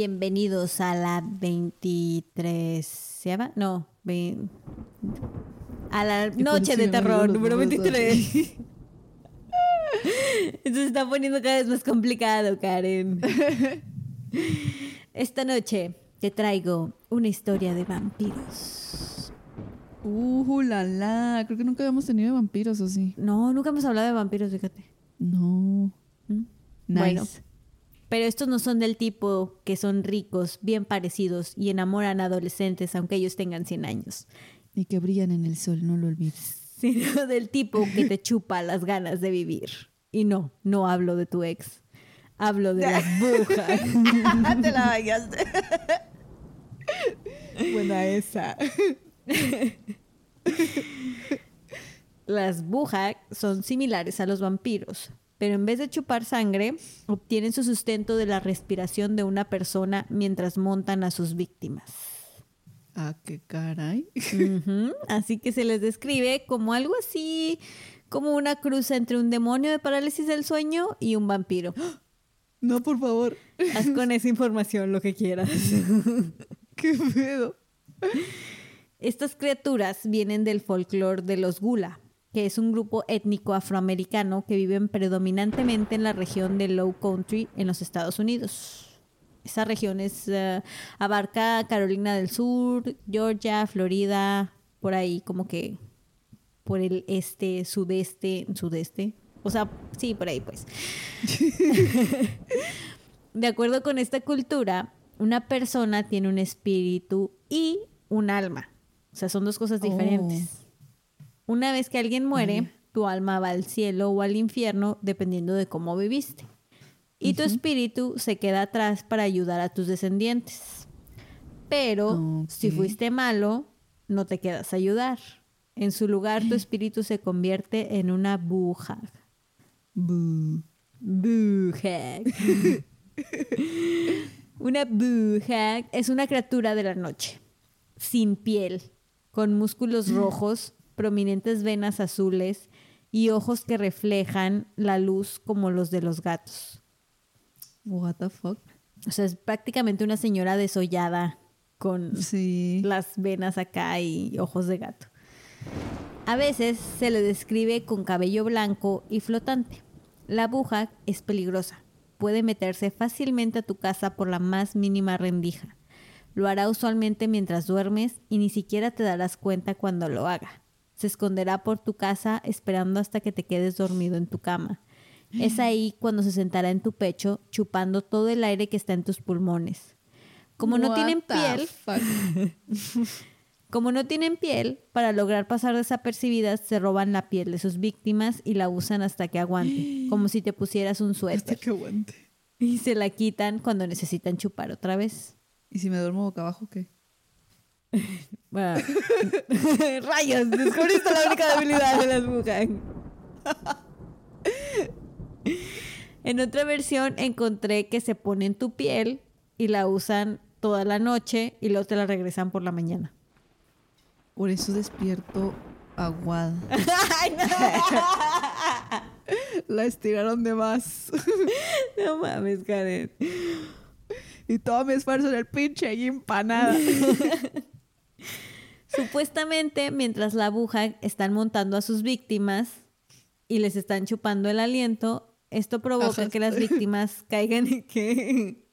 Bienvenidos a la 23. ¿Se llama? No, ve- a la noche de terror número números 23. Esto se está poniendo cada vez más complicado, Karen. Esta noche te traigo una historia de vampiros. Uh, la la. Creo que nunca habíamos tenido vampiros, ¿o sí? No, nunca hemos hablado de vampiros, fíjate. No. ¿Mm? Nice. Bueno, pero estos no son del tipo que son ricos, bien parecidos y enamoran a adolescentes aunque ellos tengan 100 años, Y que brillan en el sol, no lo olvides. sino del tipo que te chupa las ganas de vivir. Y no, no hablo de tu ex. Hablo de las brujas. Te la bañaste. Buena esa. Las Buhak son similares a los vampiros, pero en vez de chupar sangre, obtienen su sustento de la respiración de una persona mientras montan a sus víctimas. Ah, qué caray. Así que se les describe como algo así, como una cruz entre un demonio de parálisis del sueño y un vampiro. No, por favor. Haz con esa información lo que quieras. Qué pedo. Estas criaturas vienen del folclore de los Gula, que es un grupo étnico afroamericano que viven predominantemente en la región de Low Country en los Estados Unidos. Esa región es, eh, abarca Carolina del Sur, Georgia, Florida, por ahí como que por el este, sudeste, sudeste. O sea, sí, por ahí pues. De acuerdo con esta cultura, una persona tiene un espíritu y un alma. O sea, son dos cosas Oh. Una vez que alguien muere, tu alma va al cielo o al infierno dependiendo de cómo viviste. Y tu espíritu se queda atrás para ayudar a tus descendientes. Pero si fuiste malo, no te quedas a ayudar. En su lugar, tu espíritu se convierte en una buja. Boo. Buhag. una Buhag es una criatura de la noche, sin piel, con músculos rojos, prominentes venas azules y ojos que reflejan la luz como los de los gatos. What the fuck. O sea, es prácticamente una señora desollada con Sí. las venas acá y ojos de gato. A veces se le describe con cabello blanco y flotante. La buja es peligrosa. Puede meterse fácilmente a tu casa por la más mínima rendija. Lo hará usualmente mientras duermes y ni siquiera te darás cuenta cuando lo haga. Se esconderá por tu casa esperando hasta que te quedes dormido en tu cama. Es ahí cuando se sentará en tu pecho, chupando todo el aire que está en tus pulmones. Como no tienen piel, como no tienen piel, para lograr pasar desapercibidas, se roban la piel de sus víctimas y la usan hasta que aguante, como si te pusieras un Hasta suéter. que aguante. Y se la quitan cuando necesitan chupar otra vez. ¿Y si me duermo boca abajo, qué? Rayos, descubriste la única debilidad de las mujeres. En otra versión encontré que se ponen tu piel y la usan toda la noche y luego te la regresan por la mañana. Por eso despierto aguada. La estiraron de más. no, no mames, Karen. Y todo mi esfuerzo en el pinche y empanada. Supuestamente, mientras la aguja están montando a sus víctimas y les están chupando el aliento, esto provoca Ajá. que las víctimas caigan y que...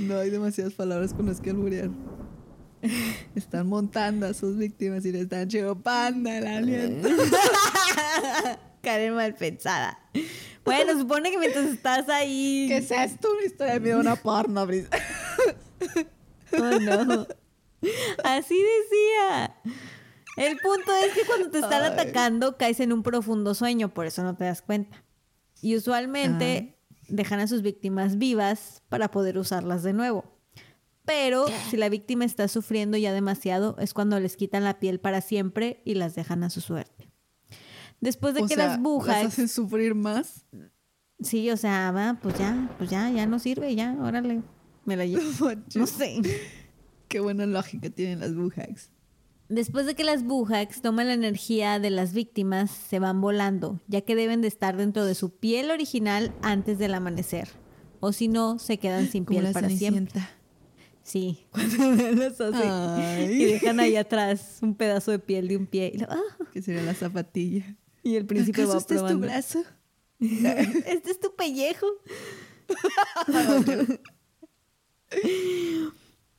No hay demasiadas palabras con las que alburear. Están montando a sus víctimas y le están chupando el aliento. Karen mal pensada. Bueno, supone que mientras estás ahí... ¿Qué es esto? Una historia de miedo una porno, Bris. Oh, no. Así decía. El punto es que cuando te están Ay. atacando caes en un profundo sueño, por eso no te das cuenta. Y usualmente dejan a sus víctimas vivas para poder usarlas de nuevo. Pero si la víctima está sufriendo ya demasiado, es cuando les quitan la piel para siempre y las dejan a su suerte. Después de O que sea, las bujas... Las hacen sufrir más. Sí, o sea, va, pues ya, pues ya, ya no sirve, ya, órale, me la llevo. No sé. Qué buena lógica tienen las buhags. Después de que las Buhaks toman la energía de las víctimas, se van volando, ya que deben de estar dentro de su piel original antes del amanecer. o si no, se quedan sin Como piel para siempre. Sí, cuando las hacen y dejan ahí atrás un pedazo de piel de un pie. Y, lo- ¡ah! Que sería la zapatilla. Y el príncipe ¿Acaso va este es tu probando. brazo? este es tu pellejo.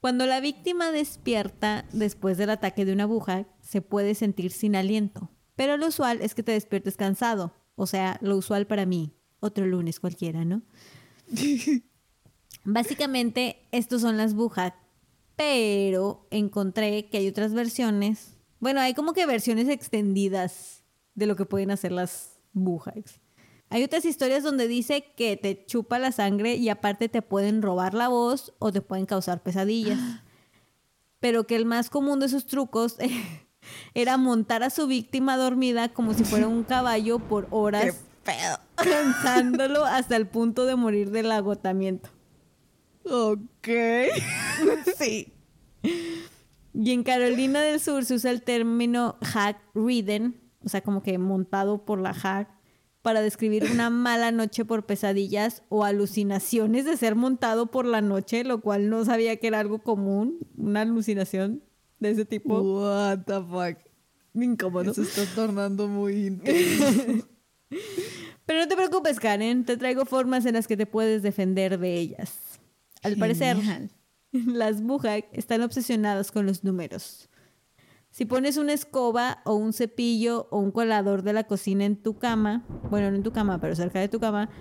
Cuando la víctima despierta después del ataque de una aguja, se puede sentir sin aliento. Pero lo usual es que te despiertes cansado. O sea, lo usual para mí. Otro lunes cualquiera, ¿no? Básicamente, estos son las bujas. Pero encontré que hay otras versiones. Bueno, hay como que versiones extendidas de lo que pueden hacer las bujas. Hay otras historias donde dice que te chupa la sangre y aparte te pueden robar la voz o te pueden causar pesadillas. Pero que el más común de sus trucos era montar a su víctima dormida como si fuera un caballo por horas, pedo! cansándolo hasta el punto de morir del agotamiento. Ok. sí. Y en Carolina del Sur se usa el término hack ridden, o sea, como que montado por la hack, para describir una mala noche por pesadillas o alucinaciones de ser montado por la noche, lo cual no sabía que era algo común, una alucinación de ese tipo. What the fuck. Incómodo. Se está tornando muy intenso. Pero no te preocupes, Karen, te traigo formas en las que te puedes defender de ellas. Al parecer, las Buhak están obsesionadas con los números. Si pones una escoba o un cepillo o un colador de la cocina en tu cama, bueno, no en tu cama, pero cerca de tu cama,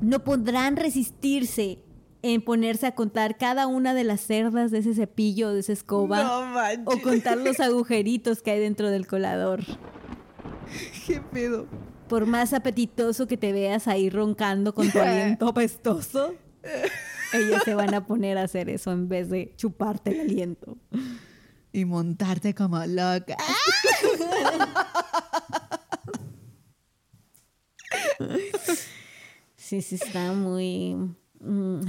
no podrán resistirse en ponerse a contar cada una de las cerdas de ese cepillo o de esa escoba No manches. o contar los agujeritos que hay dentro del colador. ¿Qué pedo? Por más apetitoso que te veas ahí roncando con tu aliento apestoso, ellos se van a poner a hacer eso en vez de chuparte el aliento. Y montarte como loca. Sí, sí, está muy... mm,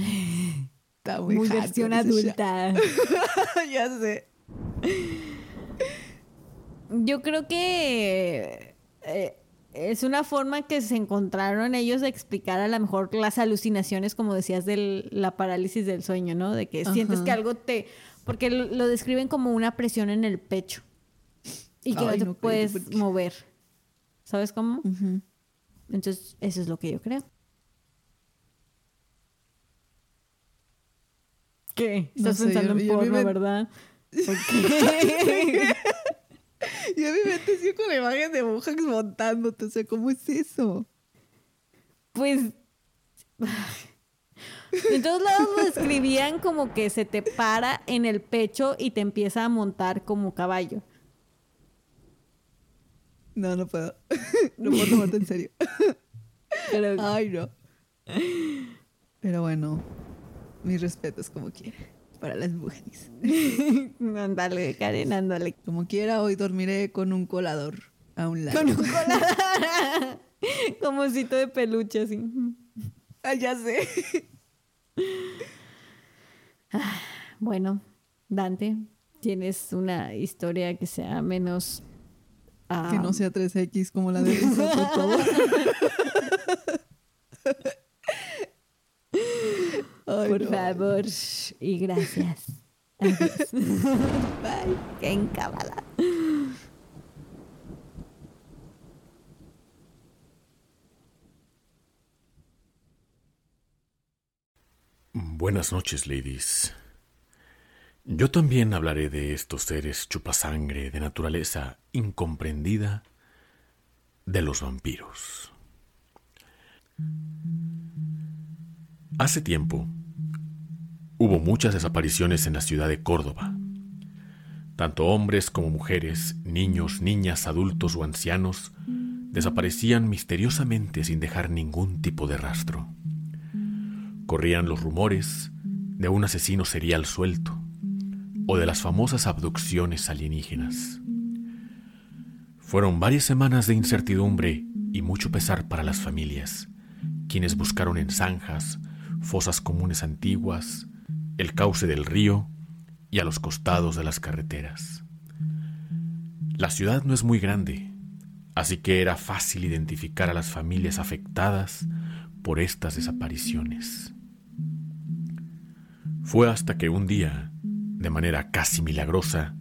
Está muy, muy versión adulta. ya sé. Yo creo que eh, es una forma que se encontraron ellos de explicar a lo mejor las alucinaciones, como decías, de la parálisis del sueño, ¿no? De que sientes que algo te... Porque lo, lo describen como una presión en el pecho y que Ay, no te puedes porque- mover. ¿Sabes cómo? Entonces, eso es lo que yo creo. ¿Qué? No Estás sé, pensando yo- en yo porno, me- ¿verdad? ¿Por qué? Y a mi mente sigue con la imagen de Bojax montándote. O sea, ¿cómo es eso? Pues. En todos lados lo describían como que se te para en el pecho y te empieza a montar como caballo. No, no puedo. no puedo tomarte en serio. Pero Ay, no. Pero bueno, mis respetos como quiera. Para las mujeres. ándale, Karen, ándale. Como quiera, hoy dormiré con un colador a un lado. Con un colador. como osito de peluche, así. Ah, ya sé. Bueno, Dante, ¿tienes una historia que sea menos. Que no sea 3X como la de Lisa, por favor. Ay, Por no. favor. Y gracias. Adiós. Bye. Qué encabada. Buenas noches, ladies. Yo también hablaré de estos seres chupasangre de naturaleza incomprendida de los vampiros. Hace tiempo hubo muchas desapariciones en la ciudad de Córdoba. Tanto hombres como mujeres, niños, niñas, adultos o ancianos desaparecían misteriosamente sin dejar ningún tipo de rastro. Corrían los rumores de un asesino serial suelto o de las famosas abducciones alienígenas. Fueron varias semanas de incertidumbre y mucho pesar para las familias, quienes buscaron en zanjas, fosas comunes antiguas, el cauce del río y a los costados de las carreteras. La ciudad no es muy grande, así que era fácil identificar a las familias afectadas por estas desapariciones. Fue hasta que un día, de manera casi milagrosa,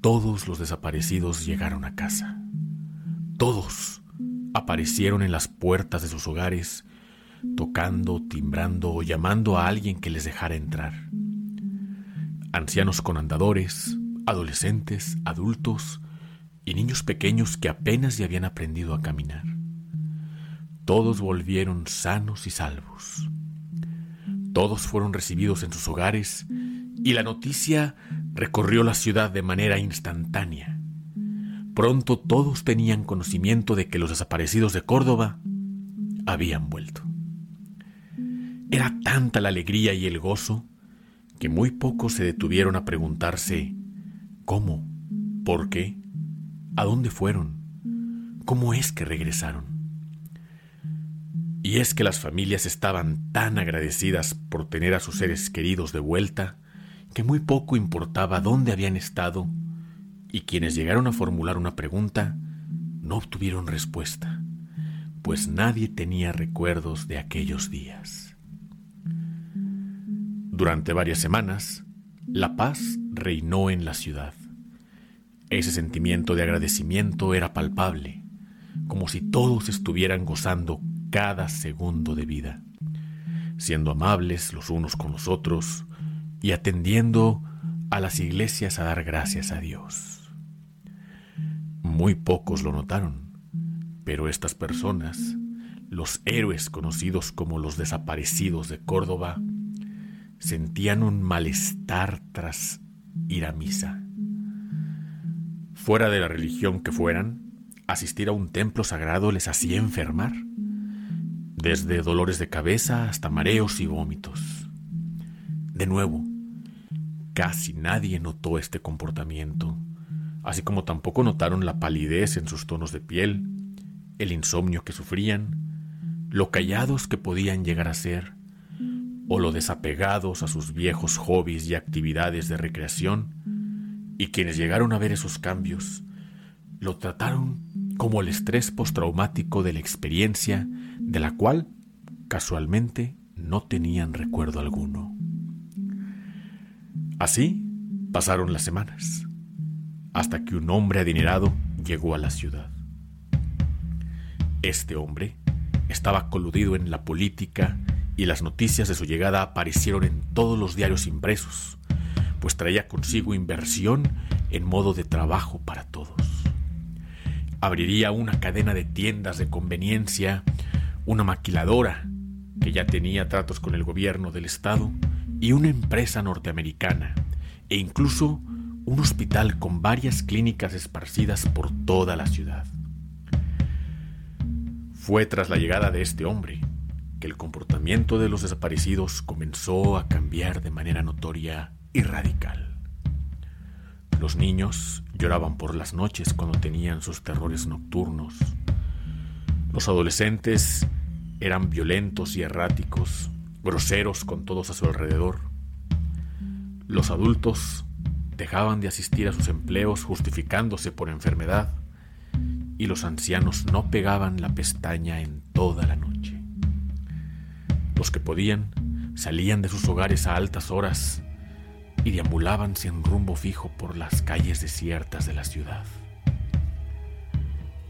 todos los desaparecidos llegaron a casa. Todos aparecieron en las puertas de sus hogares, tocando, timbrando o llamando a alguien que les dejara entrar. Ancianos con andadores, adolescentes, adultos y niños pequeños que apenas ya habían aprendido a caminar. Todos volvieron sanos y salvos. Todos fueron recibidos en sus hogares y la noticia recorrió la ciudad de manera instantánea. Pronto todos tenían conocimiento de que los desaparecidos de Córdoba habían vuelto. Era tanta la alegría y el gozo que muy pocos se detuvieron a preguntarse cómo, por qué, a dónde fueron, cómo es que regresaron. Y es que las familias estaban tan agradecidas por tener a sus seres queridos de vuelta que muy poco importaba dónde habían estado y quienes llegaron a formular una pregunta no obtuvieron respuesta, pues nadie tenía recuerdos de aquellos días. Durante varias semanas, la paz reinó en la ciudad. Ese sentimiento de agradecimiento era palpable, como si todos estuvieran gozando cada segundo de vida, siendo amables los unos con los otros y atendiendo a las iglesias a dar gracias a Dios. Muy pocos lo notaron, pero estas personas, los héroes conocidos como los desaparecidos de Córdoba, sentían un malestar tras ir a misa. Fuera de la religión que fueran, asistir a un templo sagrado les hacía enfermar desde dolores de cabeza hasta mareos y vómitos. De nuevo, casi nadie notó este comportamiento, así como tampoco notaron la palidez en sus tonos de piel, el insomnio que sufrían, lo callados que podían llegar a ser, o lo desapegados a sus viejos hobbies y actividades de recreación, y quienes llegaron a ver esos cambios, lo trataron como el estrés postraumático de la experiencia de la cual casualmente no tenían recuerdo alguno. Así pasaron las semanas, hasta que un hombre adinerado llegó a la ciudad. Este hombre estaba coludido en la política y las noticias de su llegada aparecieron en todos los diarios impresos, pues traía consigo inversión en modo de trabajo para todos. Abriría una cadena de tiendas de conveniencia una maquiladora que ya tenía tratos con el gobierno del estado y una empresa norteamericana e incluso un hospital con varias clínicas esparcidas por toda la ciudad. Fue tras la llegada de este hombre que el comportamiento de los desaparecidos comenzó a cambiar de manera notoria y radical. Los niños lloraban por las noches cuando tenían sus terrores nocturnos. Los adolescentes eran violentos y erráticos, groseros con todos a su alrededor. Los adultos dejaban de asistir a sus empleos justificándose por enfermedad y los ancianos no pegaban la pestaña en toda la noche. Los que podían salían de sus hogares a altas horas y deambulaban sin rumbo fijo por las calles desiertas de la ciudad.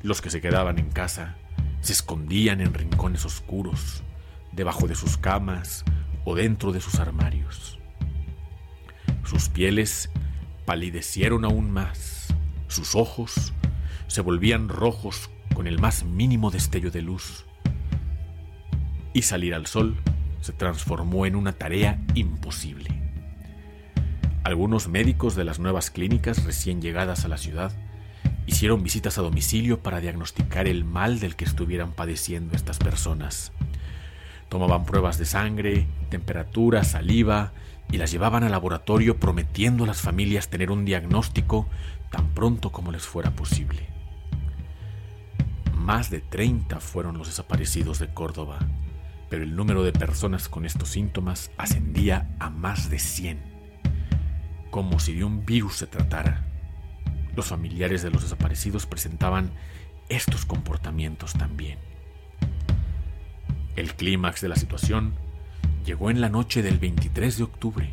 Los que se quedaban en casa se escondían en rincones oscuros, debajo de sus camas o dentro de sus armarios. Sus pieles palidecieron aún más, sus ojos se volvían rojos con el más mínimo destello de luz, y salir al sol se transformó en una tarea imposible. Algunos médicos de las nuevas clínicas recién llegadas a la ciudad hicieron visitas a domicilio para diagnosticar el mal del que estuvieran padeciendo estas personas. Tomaban pruebas de sangre, temperatura, saliva y las llevaban al laboratorio prometiendo a las familias tener un diagnóstico tan pronto como les fuera posible. Más de 30 fueron los desaparecidos de Córdoba, pero el número de personas con estos síntomas ascendía a más de 100, como si de un virus se tratara. Los familiares de los desaparecidos presentaban estos comportamientos también. El clímax de la situación llegó en la noche del 23 de octubre,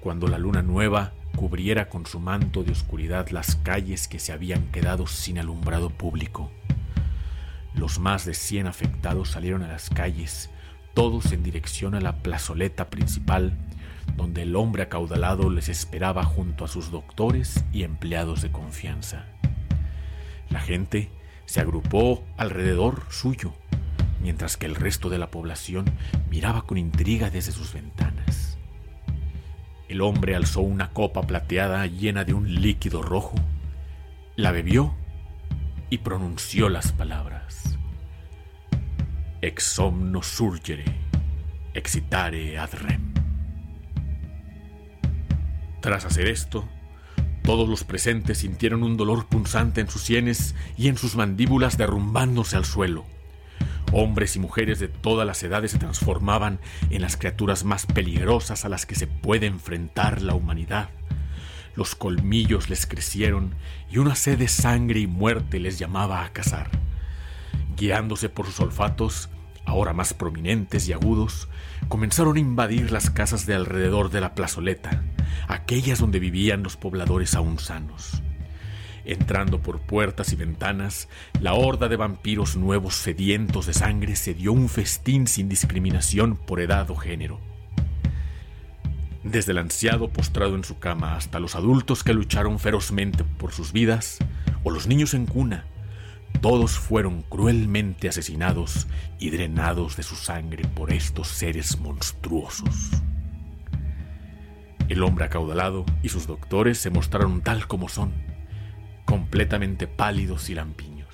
cuando la luna nueva cubriera con su manto de oscuridad las calles que se habían quedado sin alumbrado público. Los más de 100 afectados salieron a las calles, todos en dirección a la plazoleta principal, donde el hombre acaudalado les esperaba junto a sus doctores y empleados de confianza. La gente se agrupó alrededor suyo, mientras que el resto de la población miraba con intriga desde sus ventanas. El hombre alzó una copa plateada llena de un líquido rojo, la bebió y pronunció las palabras Ex somno surgere, excitare ad rem. Tras hacer esto, todos los presentes sintieron un dolor punzante en sus sienes y en sus mandíbulas derrumbándose al suelo. Hombres y mujeres de todas las edades se transformaban en las criaturas más peligrosas a las que se puede enfrentar la humanidad. Los colmillos les crecieron y una sed de sangre y muerte les llamaba a cazar. Guiándose por sus olfatos, ahora más prominentes y agudos, comenzaron a invadir las casas de alrededor de la plazoleta, aquellas donde vivían los pobladores aún sanos. Entrando por puertas y ventanas, la horda de vampiros nuevos sedientos de sangre se dio un festín sin discriminación por edad o género. Desde el anciano postrado en su cama hasta los adultos que lucharon ferozmente por sus vidas, o los niños en cuna, todos fueron cruelmente asesinados y drenados de su sangre por estos seres monstruosos. El hombre acaudalado y sus doctores se mostraron tal como son, completamente pálidos y lampiños,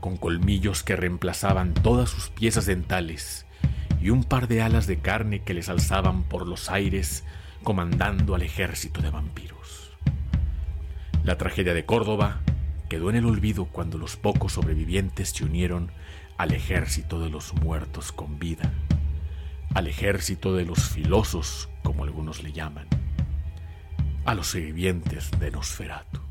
con colmillos que reemplazaban todas sus piezas dentales y un par de alas de carne que les alzaban por los aires comandando al ejército de vampiros. La tragedia de Córdoba quedó en el olvido cuando los pocos sobrevivientes se unieron al ejército de los muertos con vida, al ejército de los filosos, como algunos le llaman, a los sobrevivientes de Nosferatu.